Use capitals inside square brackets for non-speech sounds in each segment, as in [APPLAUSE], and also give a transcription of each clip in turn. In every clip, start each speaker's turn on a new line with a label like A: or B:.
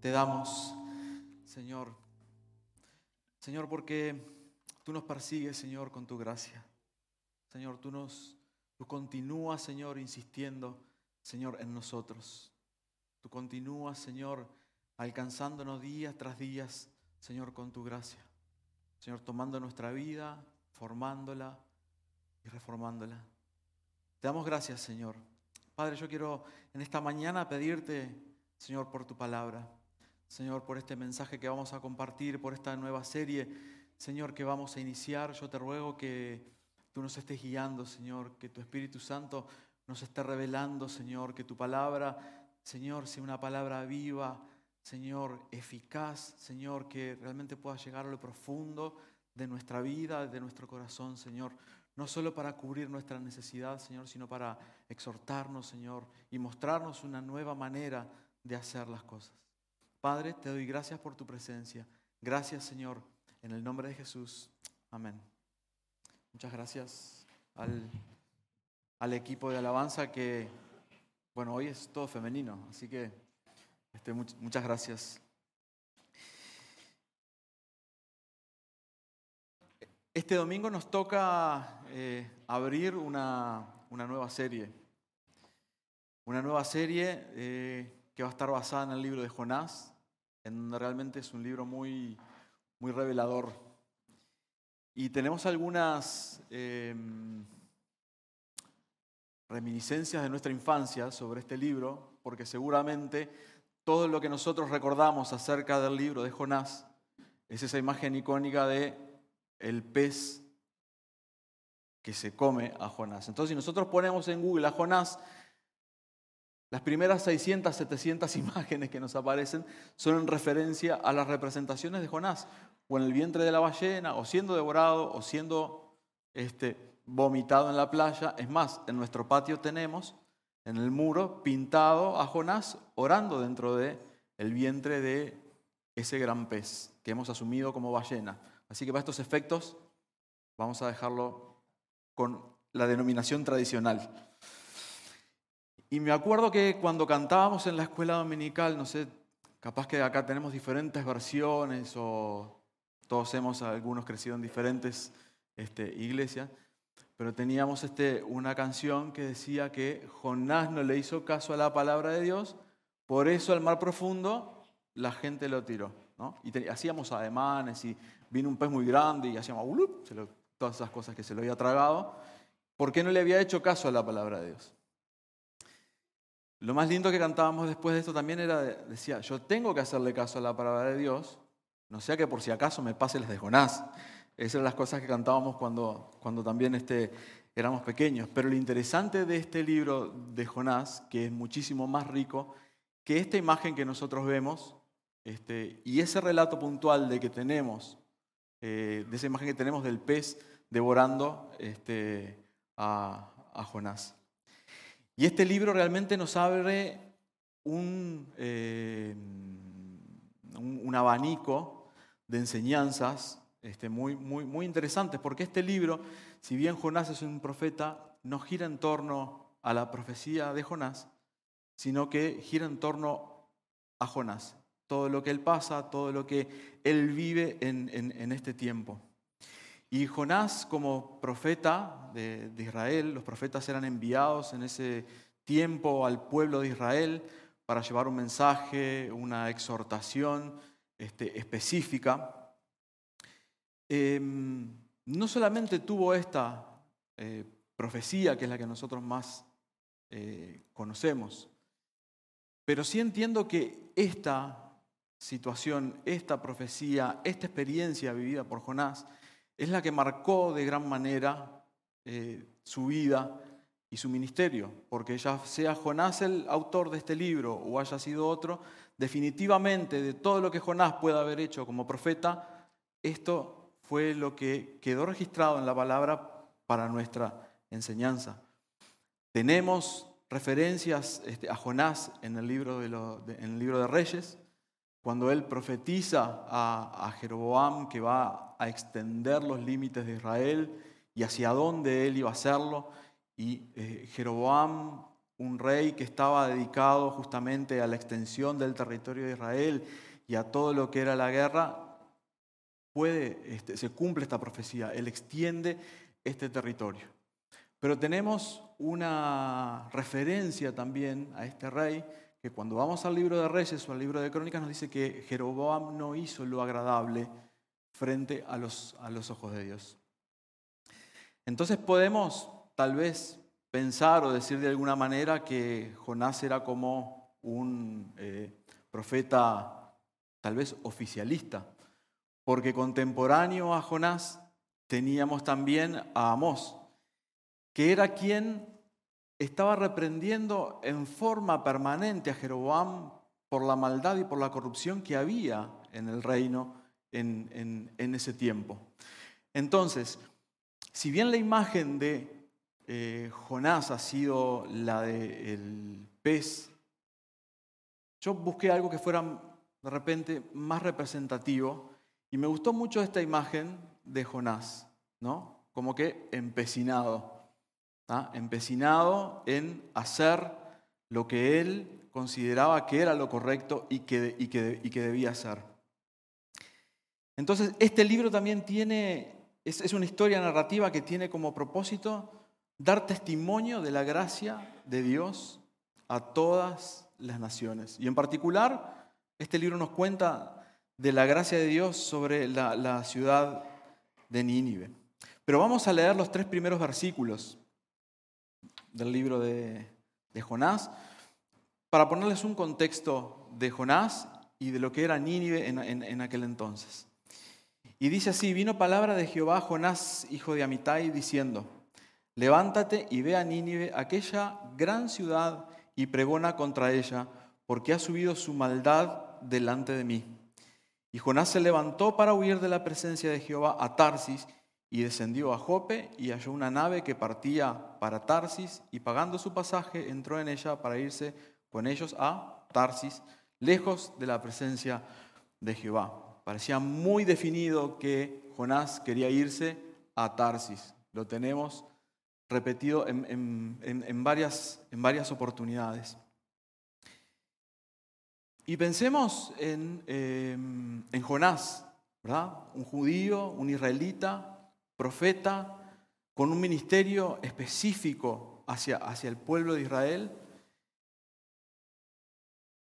A: te damos, Señor. Señor, porque tú nos persigues, Señor, con tu gracia. Señor, tú nos tú continúas, Señor, insistiendo, Señor, en nosotros. Tú continúas, Señor, alcanzándonos días tras días, Señor, con tu gracia. Señor, tomando nuestra vida, formándola y reformándola. Te damos gracias, Señor. Padre, yo quiero en esta mañana pedirte, Señor, por tu palabra. Señor, por este mensaje que vamos a compartir, por esta nueva serie, Señor, que vamos a iniciar. Yo te ruego que tú nos estés guiando, Señor, que tu Espíritu Santo nos esté revelando, Señor, que tu palabra, Señor, sea una palabra viva, Señor, eficaz, Señor, que realmente pueda llegar a lo profundo de nuestra vida, de nuestro corazón, Señor. No solo para cubrir nuestra necesidad, Señor, sino para exhortarnos, Señor, y mostrarnos una nueva manera de hacer las cosas. Padre, te doy gracias por tu presencia. Gracias, Señor, en el nombre de Jesús. Amén. Muchas gracias al, equipo de alabanza que, bueno, hoy es todo femenino, así que este, muchas gracias. Este domingo nos toca eh, abrir una, nueva serie. Una nueva serie eh, que va a estar basada en el libro de Jonás en donde realmente es un libro muy, muy revelador. Y tenemos algunas em, reminiscencias de nuestra infancia sobre este libro, porque seguramente todo lo que nosotros recordamos acerca del libro de Jonás es esa imagen icónica de el pez que se come a Jonás. Entonces, si nosotros ponemos en Google a Jonás, las primeras 600, 700 [LAUGHS] imágenes que nos aparecen son en referencia a las representaciones de Jonás, o en el vientre de la ballena, o siendo devorado, o siendo este, vomitado en la playa. Es más, en nuestro patio tenemos en el muro pintado a Jonás orando dentro de el vientre de ese gran pez que hemos asumido como ballena. Así que para estos efectos vamos a dejarlo con la denominación tradicional. Y me acuerdo que cuando cantábamos en la escuela dominical, no sé, capaz que acá tenemos diferentes versiones o todos hemos, algunos crecido en diferentes este, iglesias, pero teníamos este, una canción que decía que Jonás no le hizo caso a la palabra de Dios, por eso al mar profundo la gente lo tiró. ¿no? Y hacíamos ademanes y vino un pez muy grande y hacíamos todas esas cosas que se lo había tragado. ¿Por qué no le había hecho caso a la palabra de Dios? Lo más lindo que cantábamos después de esto también era, decía, yo tengo que hacerle caso a la palabra de Dios, no sea que por si acaso me pase las de Jonás. Esas eran las cosas que cantábamos cuando, cuando también este, éramos pequeños. Pero lo interesante de este libro de Jonás, que es muchísimo más rico, que esta imagen que nosotros vemos este, y ese relato puntual de que tenemos, eh, de esa imagen que tenemos del pez devorando este, a, a Jonás. Y este libro realmente nos abre un, eh, un, abanico de enseñanzas este, muy, muy, muy interesantes, porque este libro, si bien Jonás es un profeta, no gira en torno a la profecía de Jonás, sino que gira en torno a Jonás, todo lo que él pasa, todo lo que él vive en, en este tiempo. Y Jonás como profeta de, Israel, los profetas eran enviados en ese tiempo al pueblo de Israel para llevar un mensaje, una exhortación este, específica. Em, no solamente tuvo esta eh, profecía, que es la que nosotros más eh, conocemos, pero sí entiendo que esta situación, esta profecía, esta experiencia vivida por Jonás, es la que marcó de gran manera eh, su vida y su ministerio, porque ya sea Jonás el autor de este libro o haya sido otro, definitivamente de todo lo que Jonás pueda haber hecho como profeta, esto fue lo que quedó registrado en la palabra para nuestra enseñanza. Tenemos referencias este, a Jonás en el libro de, en el libro de Reyes, cuando él profetiza a, Jeroboam que va a extender los límites de Israel y hacia dónde él iba a hacerlo, y eh, Jeroboam un rey que estaba dedicado justamente a la extensión del territorio de Israel y a todo lo que era la guerra, puede, este, se cumple esta profecía, él extiende este territorio. Pero tenemos una referencia también a este rey, que cuando vamos al libro de Reyes o al libro de Crónicas nos dice que Jeroboam no hizo lo agradable frente a los, a los ojos de Dios. Entonces podemos tal vez pensar o decir de alguna manera que Jonás era como un eh, profeta tal vez oficialista, porque contemporáneo a Jonás teníamos también a Amós, que era quien estaba reprendiendo en forma permanente a Jeroboam por la maldad y por la corrupción que había en el reino en, ese tiempo. Entonces, si bien la imagen de eh, Jonás ha sido la del pez, yo busqué algo que fuera de repente más representativo y me gustó mucho esta imagen de Jonás, ¿no? Como que empecinado empecinado en hacer lo que él consideraba que era lo correcto y que, y que, y que debía hacer. Entonces, este libro también tiene, es, es una historia narrativa que tiene como propósito dar testimonio de la gracia de Dios a todas las naciones. Y en particular, este libro nos cuenta de la gracia de Dios sobre la, la ciudad de Nínive. Pero vamos a leer los tres primeros versículos del libro de, Jonás, para ponerles un contexto de Jonás y de lo que era Nínive en, aquel entonces. Y dice así, vino palabra de Jehová a Jonás, hijo de Amitai, diciendo, levántate y ve a Nínive, aquella gran ciudad, y pregona contra ella, porque ha subido su maldad delante de mí. Y Jonás se levantó para huir de la presencia de Jehová a Tarsis, y descendió a Jope y halló una nave que partía para Tarsis y pagando su pasaje entró en ella para irse con ellos a Tarsis, lejos de la presencia de Jehová. Parecía muy definido que Jonás quería irse a Tarsis. Lo tenemos repetido en, varias, en varias, oportunidades. Y pensemos en, em, en Jonás, ¿verdad? Un judío, un israelita, profeta con un ministerio específico hacia, hacia el pueblo de Israel,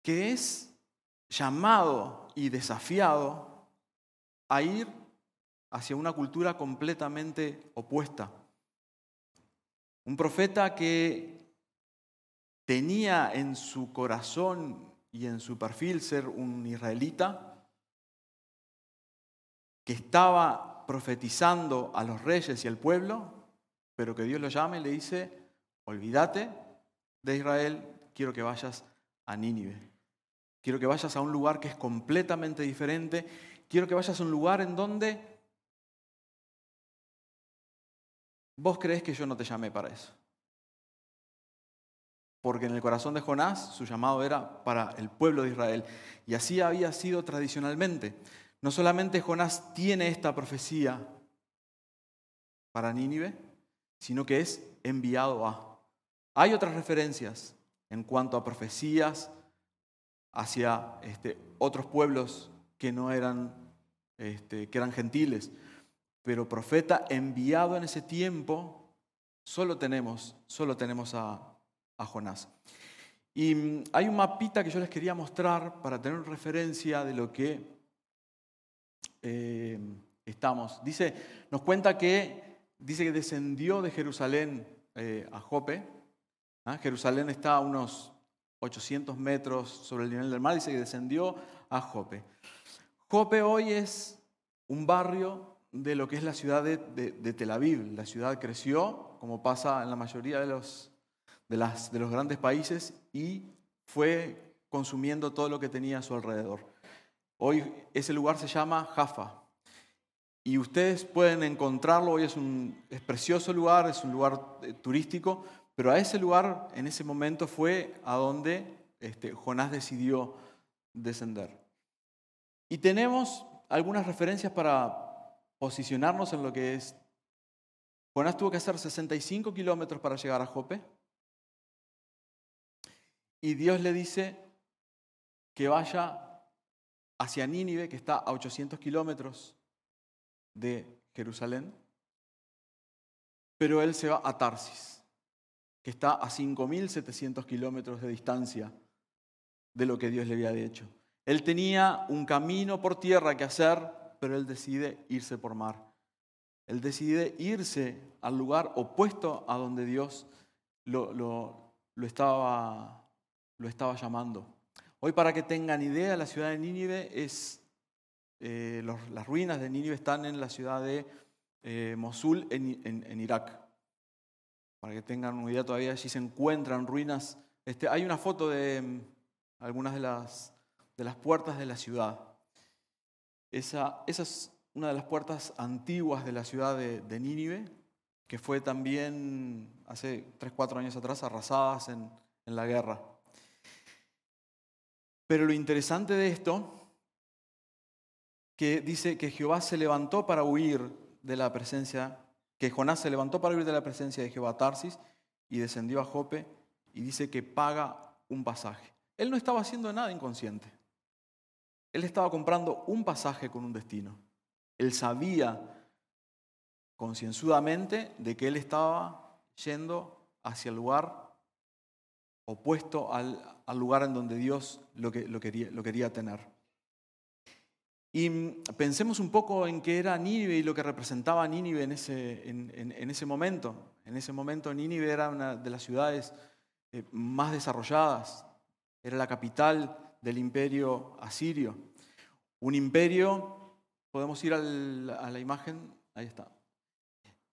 A: que es llamado y desafiado a ir hacia una cultura completamente opuesta. Un profeta que tenía en su corazón y en su perfil ser un israelita, que estaba profetizando a los reyes y al pueblo, pero que Dios lo llame y le dice, olvídate de Israel, quiero que vayas a Nínive. Quiero que vayas a un lugar que es completamente diferente. Quiero que vayas a un lugar en donde vos crees que yo no te llamé para eso. Porque en el corazón de Jonás su llamado era para el pueblo de Israel. Y así había sido tradicionalmente. No solamente Jonás tiene esta profecía para Nínive, sino que es enviado a. Hay otras referencias en cuanto a profecías hacia este, otros pueblos que no eran, este, que eran gentiles, pero profeta enviado en ese tiempo, solo tenemos, solo tenemos a, a Jonás. Y mm, hay un mapita que yo les quería mostrar para tener referencia de lo que eh, estamos. Dice, nos cuenta que, dice que descendió de Jerusalén eh, a Jope. ¿ah? Jerusalén está a unos 800 metros sobre el nivel del mar. Dice que descendió a Jope. Jope hoy es un barrio de lo que es la ciudad de, Tel Aviv. La ciudad creció, como pasa en la mayoría de los, de, las, de los grandes países, y fue consumiendo todo lo que tenía a su alrededor. Hoy ese lugar se llama Jaffa. Y ustedes pueden encontrarlo, hoy es un precioso lugar, es un lugar eh, turístico, pero a ese lugar en ese momento fue a donde este, Jonás decidió descender. Y tenemos algunas referencias para posicionarnos en lo que es. Jonás tuvo que hacer 65 kilómetros para llegar a Jope. y Dios le dice que vaya hacia Nínive, que está a 800 kilómetros de Jerusalén, pero él se va a Tarsis, que está a 5.700 kilómetros de distancia de lo que Dios le había dicho. Él tenía un camino por tierra que hacer, pero él decide irse por mar. Él decide irse al lugar opuesto a donde Dios lo, lo estaba llamando. Hoy para que tengan idea, la ciudad de Nínive es, eh, las ruinas de Nínive están en la ciudad de eh, Mosul, en, Irak. Para que tengan una idea, todavía allí se encuentran ruinas. Este, hay una foto de mm, algunas de las, de las puertas de la ciudad. Esa, es una de las puertas antiguas de la ciudad de, Nínive, que fue también hace 3, 4 años atrás arrasadas en, en la guerra. Pero lo interesante de esto, que dice que Jehová se levantó para huir de la presencia, que Jonás se levantó para huir de la presencia de Jehová Tarsis y descendió a Jope y dice que paga un pasaje. Él no estaba haciendo nada inconsciente. Él estaba comprando un pasaje con un destino. Él sabía concienzudamente de que él estaba yendo hacia el lugar opuesto al, lugar en donde Dios lo, que, lo, quería, lo quería tener. Y pensemos un poco en qué era Nínive y lo que representaba Nínive en ese, en, ese momento. En ese momento Nínive era una de las ciudades eh, más desarrolladas, era la capital del imperio asirio. Un imperio Podemos ir a la imagen, ahí está.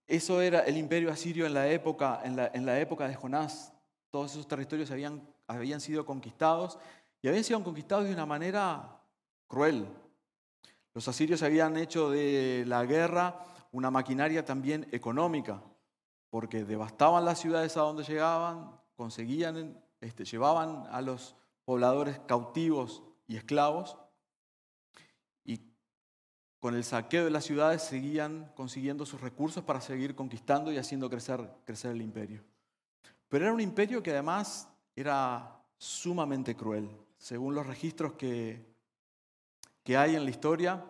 A: Eso era el imperio asirio en la época, en la, época de Jonás. Todos esos territorios habían, habían sido conquistados y habían sido conquistados de una manera cruel. Los asirios habían hecho de la guerra una maquinaria también económica, porque devastaban las ciudades a donde llegaban, conseguían, este, llevaban a los pobladores cautivos y esclavos con el saqueo de las ciudades seguían consiguiendo sus recursos para seguir conquistando y haciendo crecer, crecer el imperio. Pero era un imperio que además era sumamente cruel. Según los registros que, que hay en la historia,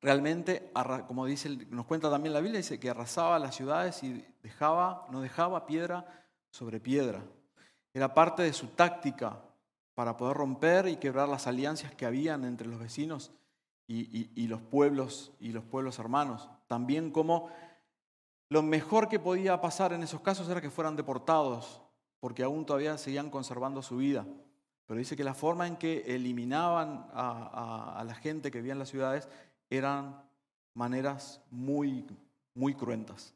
A: realmente, como dice, nos cuenta también la Biblia, dice que arrasaba las ciudades y dejaba, no dejaba piedra sobre piedra. Era parte de su táctica para poder romper y quebrar las alianzas que habían entre los vecinos y, los pueblos y los pueblos hermanos. También como lo mejor que podía pasar en esos casos era que fueran deportados, porque aún todavía seguían conservando su vida. Pero dice que la forma en que eliminaban a, la gente que vivía en las ciudades eran maneras muy, muy cruentas.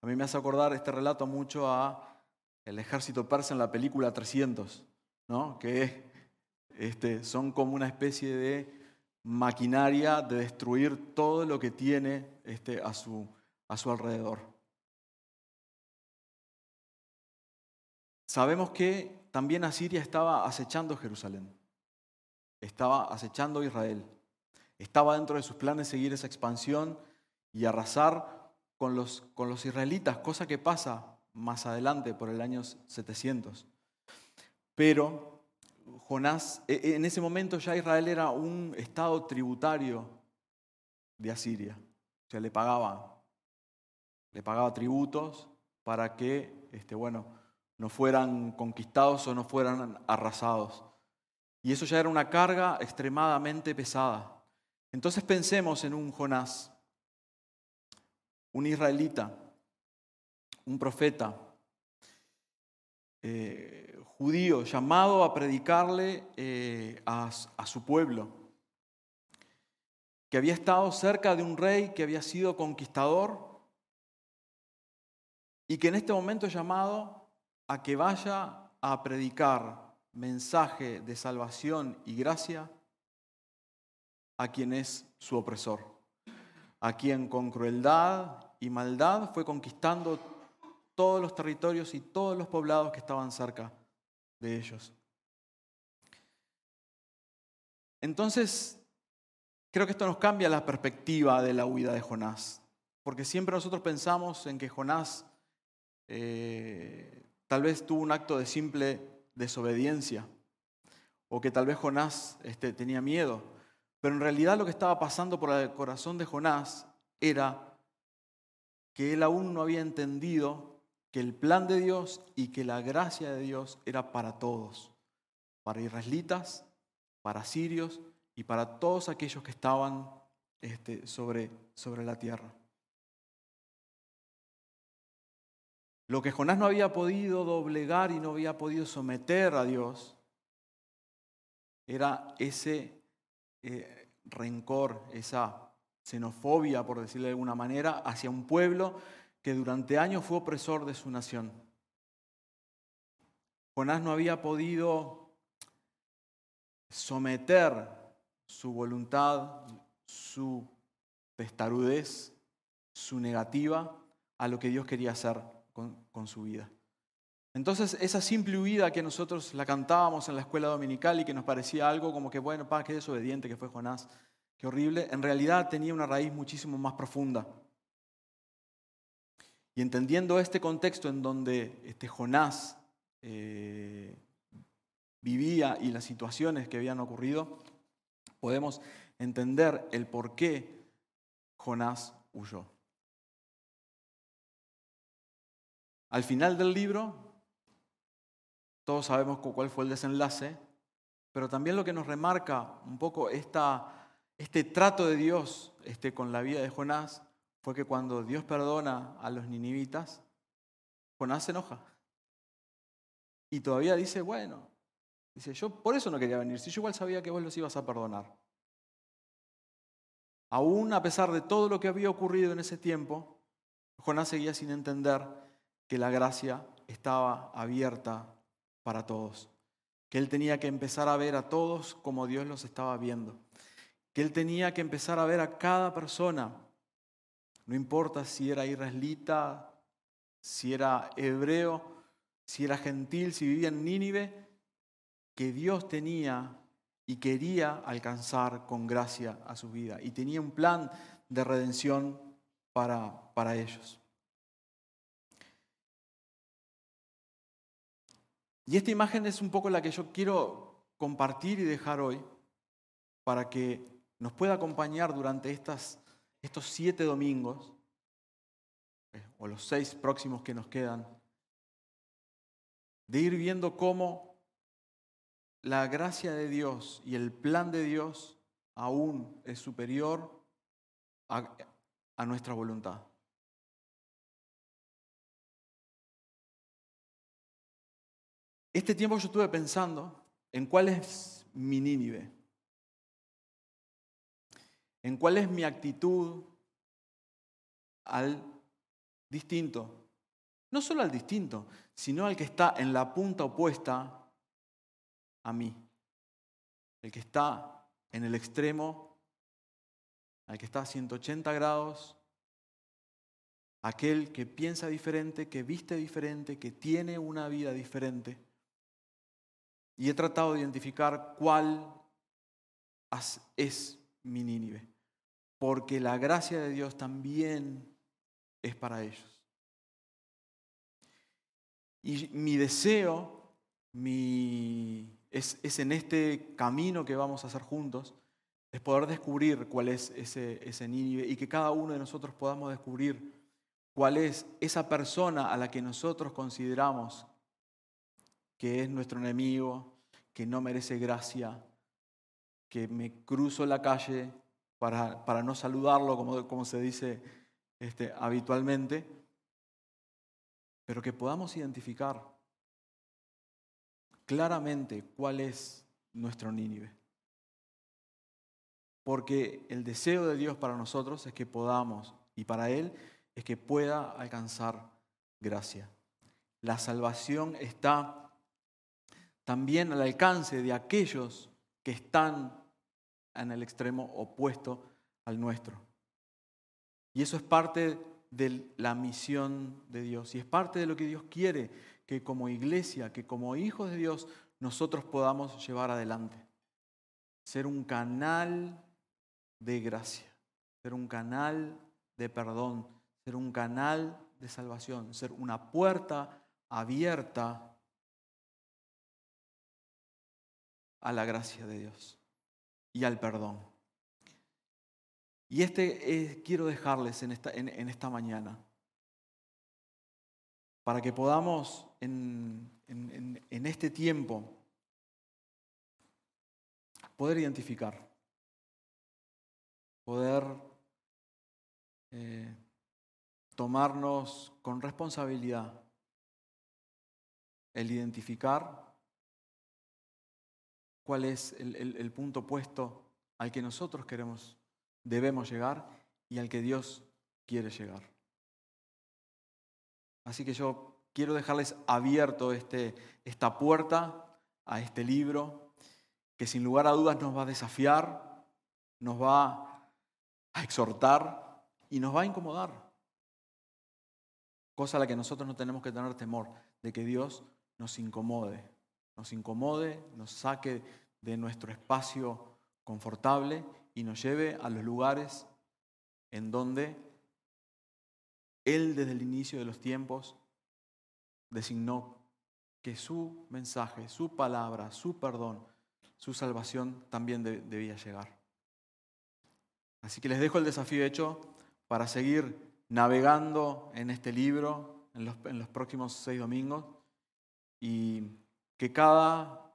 A: A mí me hace acordar este relato mucho a el ejército persa en la película 300, ¿no? que este, son como una especie de maquinaria de destruir todo lo que tiene este, a, su, a su alrededor. Sabemos que también Asiria estaba acechando Jerusalén, estaba acechando Israel, estaba dentro de sus planes seguir esa expansión y arrasar con los, con los israelitas, cosa que pasa más adelante por el año 700. Pero Jonás, e, e, en ese momento ya Israel era un estado tributario de Asiria. O sea, le pagaba, le pagaba tributos para que, este, bueno, no fueran conquistados o no fueran arrasados. Y eso ya era una carga extremadamente pesada. Entonces pensemos en un Jonás, un israelita, un profeta, eh, judío llamado a predicarle eh, a, a su pueblo, que había estado cerca de un rey que había sido conquistador y que en este momento es llamado a que vaya a predicar mensaje de salvación y gracia a quien es su opresor, a quien con crueldad y maldad fue conquistando todos los territorios y todos los poblados que estaban cerca de ellos. Entonces, creo que esto nos cambia la perspectiva de la huida de Jonás, porque siempre nosotros pensamos en que Jonás eh, tal vez tuvo un acto de simple desobediencia o que tal vez Jonás este, tenía miedo. Pero en realidad lo que estaba pasando por el corazón de Jonás era que él aún no había entendido que el plan de Dios y que la gracia de Dios era para todos, para israelitas, para sirios y para todos aquellos que estaban este, sobre, sobre la tierra. Lo que Jonás no había podido doblegar y no había podido someter a Dios era ese eh, rencor, esa xenofobia, por decirlo de alguna manera, hacia un pueblo que durante años fue opresor de su nación. Jonás no había podido someter su voluntad, su testarudez, su negativa a lo que Dios quería hacer con, su vida. Entonces, esa simple huida que nosotros la cantábamos en la escuela dominical y que nos parecía algo como que, bueno, pa, qué desobediente que fue Jonás, qué horrible, en realidad tenía una raíz muchísimo más profunda. Y entendiendo este contexto en donde este Jonás eh, vivía y las situaciones que habían ocurrido, podemos entender el por qué Jonás huyó. Al final del libro, todos sabemos cuál fue el desenlace, pero también lo que nos remarca un poco este trato de Dios este, con la vida de Jonás fue que cuando Dios perdona a los ninivitas, Jonás se enoja. Y todavía dice, bueno, dice, yo por eso no quería venir, si yo igual sabía que vos los ibas a perdonar. Aún a pesar de todo lo que había ocurrido en ese tiempo, Jonás seguía sin entender que la gracia estaba abierta para todos, que él tenía que empezar a ver a todos como Dios los estaba viendo, que él tenía que empezar a ver a cada persona, no importa si era israelita, si era hebreo, si era gentil, si vivía en Nínive, que Dios tenía y quería alcanzar con gracia a su vida y tenía un plan de redención para, para ellos. Y esta imagen es un poco la que yo quiero compartir y dejar hoy para que nos pueda acompañar durante estas, estos siete domingos, eh, o los seis próximos que nos quedan, de ir viendo cómo la gracia de Dios y el plan de Dios aún es superior a nuestra voluntad. Este tiempo yo estuve pensando en cuál es mi Nínive, en cuál es mi actitud al distinto, no solo al distinto, sino al que está en la punta opuesta a mí, el que está en el extremo, al que está a 180 grados, aquel que piensa diferente, que viste diferente, que tiene una vida diferente. Y he tratado de identificar cuál es mi Nínive. Porque la gracia de Dios también es para ellos. Y mi deseo es, es, en este camino que vamos a hacer juntos, es poder descubrir cuál es ese, ese Nínive y que cada uno de nosotros podamos descubrir cuál es esa persona a la que nosotros consideramos que es nuestro enemigo, que no merece gracia, que me cruzo la calle para, para no saludarlo, como, como se dice este, habitualmente, pero que podamos identificar claramente cuál es nuestro Nínive. Porque el deseo de Dios para nosotros es que podamos, y para Él es que pueda alcanzar gracia. La salvación está también al alcance de aquellos que están en el extremo opuesto al nuestro. Y eso es parte de la misión de Dios y es parte de lo que Dios quiere que como iglesia, que como hijos de Dios nosotros podamos llevar adelante. Ser un canal de gracia, ser un canal de perdón, ser un canal de salvación, ser una puerta abierta a la gracia de Dios y al perdón. Y este quiero dejarles en esta, en, esta mañana, para que podamos en, en este tiempo poder identificar, poder eh, tomarnos con responsabilidad el identificar cuál es el, punto opuesto al que nosotros queremos, debemos llegar y al que Dios quiere llegar. Así que yo quiero dejarles abierto este, esta puerta a este libro que sin lugar a dudas nos va a desafiar, nos va a exhortar y nos va a incomodar. Cosa a la que nosotros no tenemos que tener temor, de que Dios nos incomode, nos incomode, nos saque de nuestro espacio confortable y nos lleve a los lugares en donde Él desde el inicio de los tiempos designó que su mensaje, su palabra, su perdón, su salvación también debía llegar. Así que les dejo el desafío hecho para seguir navegando en este libro en los, en los próximos seis domingos y que cada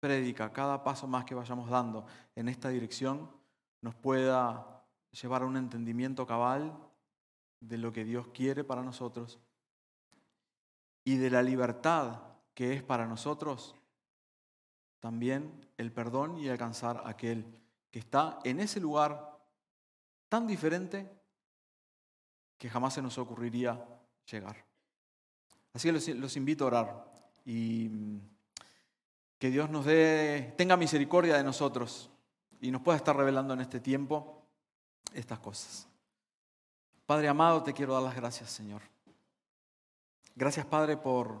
A: prédica, cada paso más que vayamos dando en esta dirección nos pueda llevar a un entendimiento cabal de lo que Dios quiere para nosotros y de la libertad que es para nosotros también el perdón y alcanzar a aquel que está en ese lugar tan diferente que jamás se nos ocurriría llegar. Así que los, los invito a orar y mm, que Dios nos dé, tenga misericordia de nosotros y nos pueda estar revelando en este tiempo estas cosas. Padre amado, te quiero dar las gracias, Señor. Gracias, Padre, por,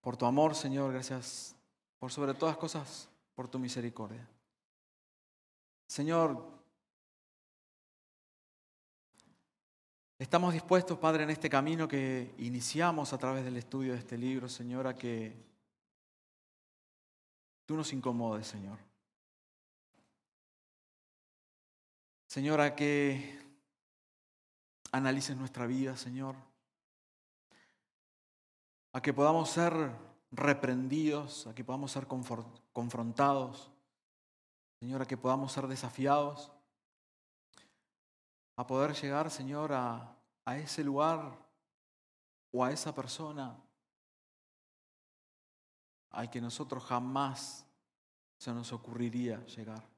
A: por tu amor, Señor. Gracias por sobre todas cosas, por tu misericordia. Señor, Estamos dispuestos, Padre, en este camino que iniciamos a través del estudio de este libro, Señor, a que tú nos incomodes, Señor. Señor, a que analices nuestra vida, Señor. A que podamos ser reprendidos, a que podamos ser confrontados. Señor, a que podamos ser desafiados a poder llegar, Señor, a, ese lugar o a esa persona al que nosotros jamás se nos ocurriría llegar.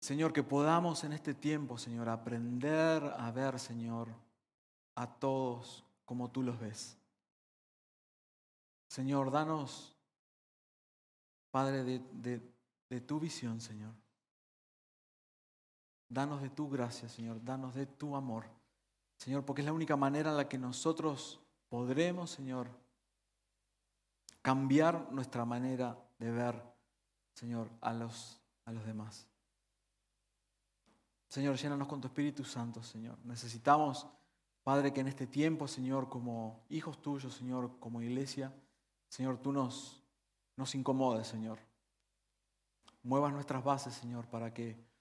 A: Señor, que podamos en este tiempo, Señor, aprender a ver, Señor, a todos como tú los ves. Señor, danos, Padre, de tu visión, Señor. Danos de tu gracia, Señor. Danos de tu amor. Señor, porque es la única manera en la que nosotros podremos, Señor, cambiar nuestra manera de ver, Señor, a los, a los demás. Señor, llénanos con tu Espíritu Santo, Señor. Necesitamos, Padre, que en este tiempo, Señor, como hijos tuyos, Señor, como iglesia, Señor, tú nos, nos incomodes, Señor. Muevas nuestras bases, Señor, para que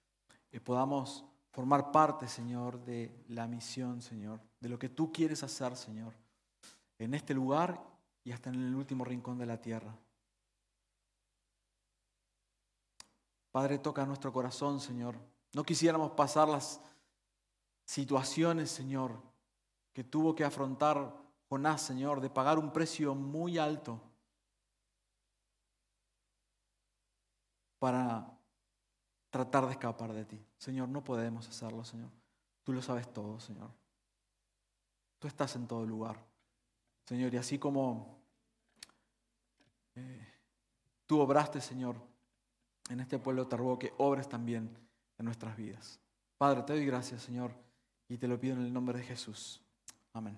A: podamos formar parte, Señor, de la misión, Señor, de lo que tú quieres hacer, Señor, en este lugar y hasta en el último rincón de la tierra. Padre, toca nuestro corazón, Señor. No quisiéramos pasar las situaciones, Señor, que tuvo que afrontar Jonás, Señor, de pagar un precio muy alto para tratar de escapar de ti. Señor, no podemos hacerlo, Señor. Tú lo sabes todo, Señor. Tú estás en todo lugar. Señor, y así como eh, tú obraste, Señor, en este pueblo te ruego que obres también en nuestras vidas. Padre, te doy gracias, Señor, y te lo pido en el nombre de Jesús. Amén.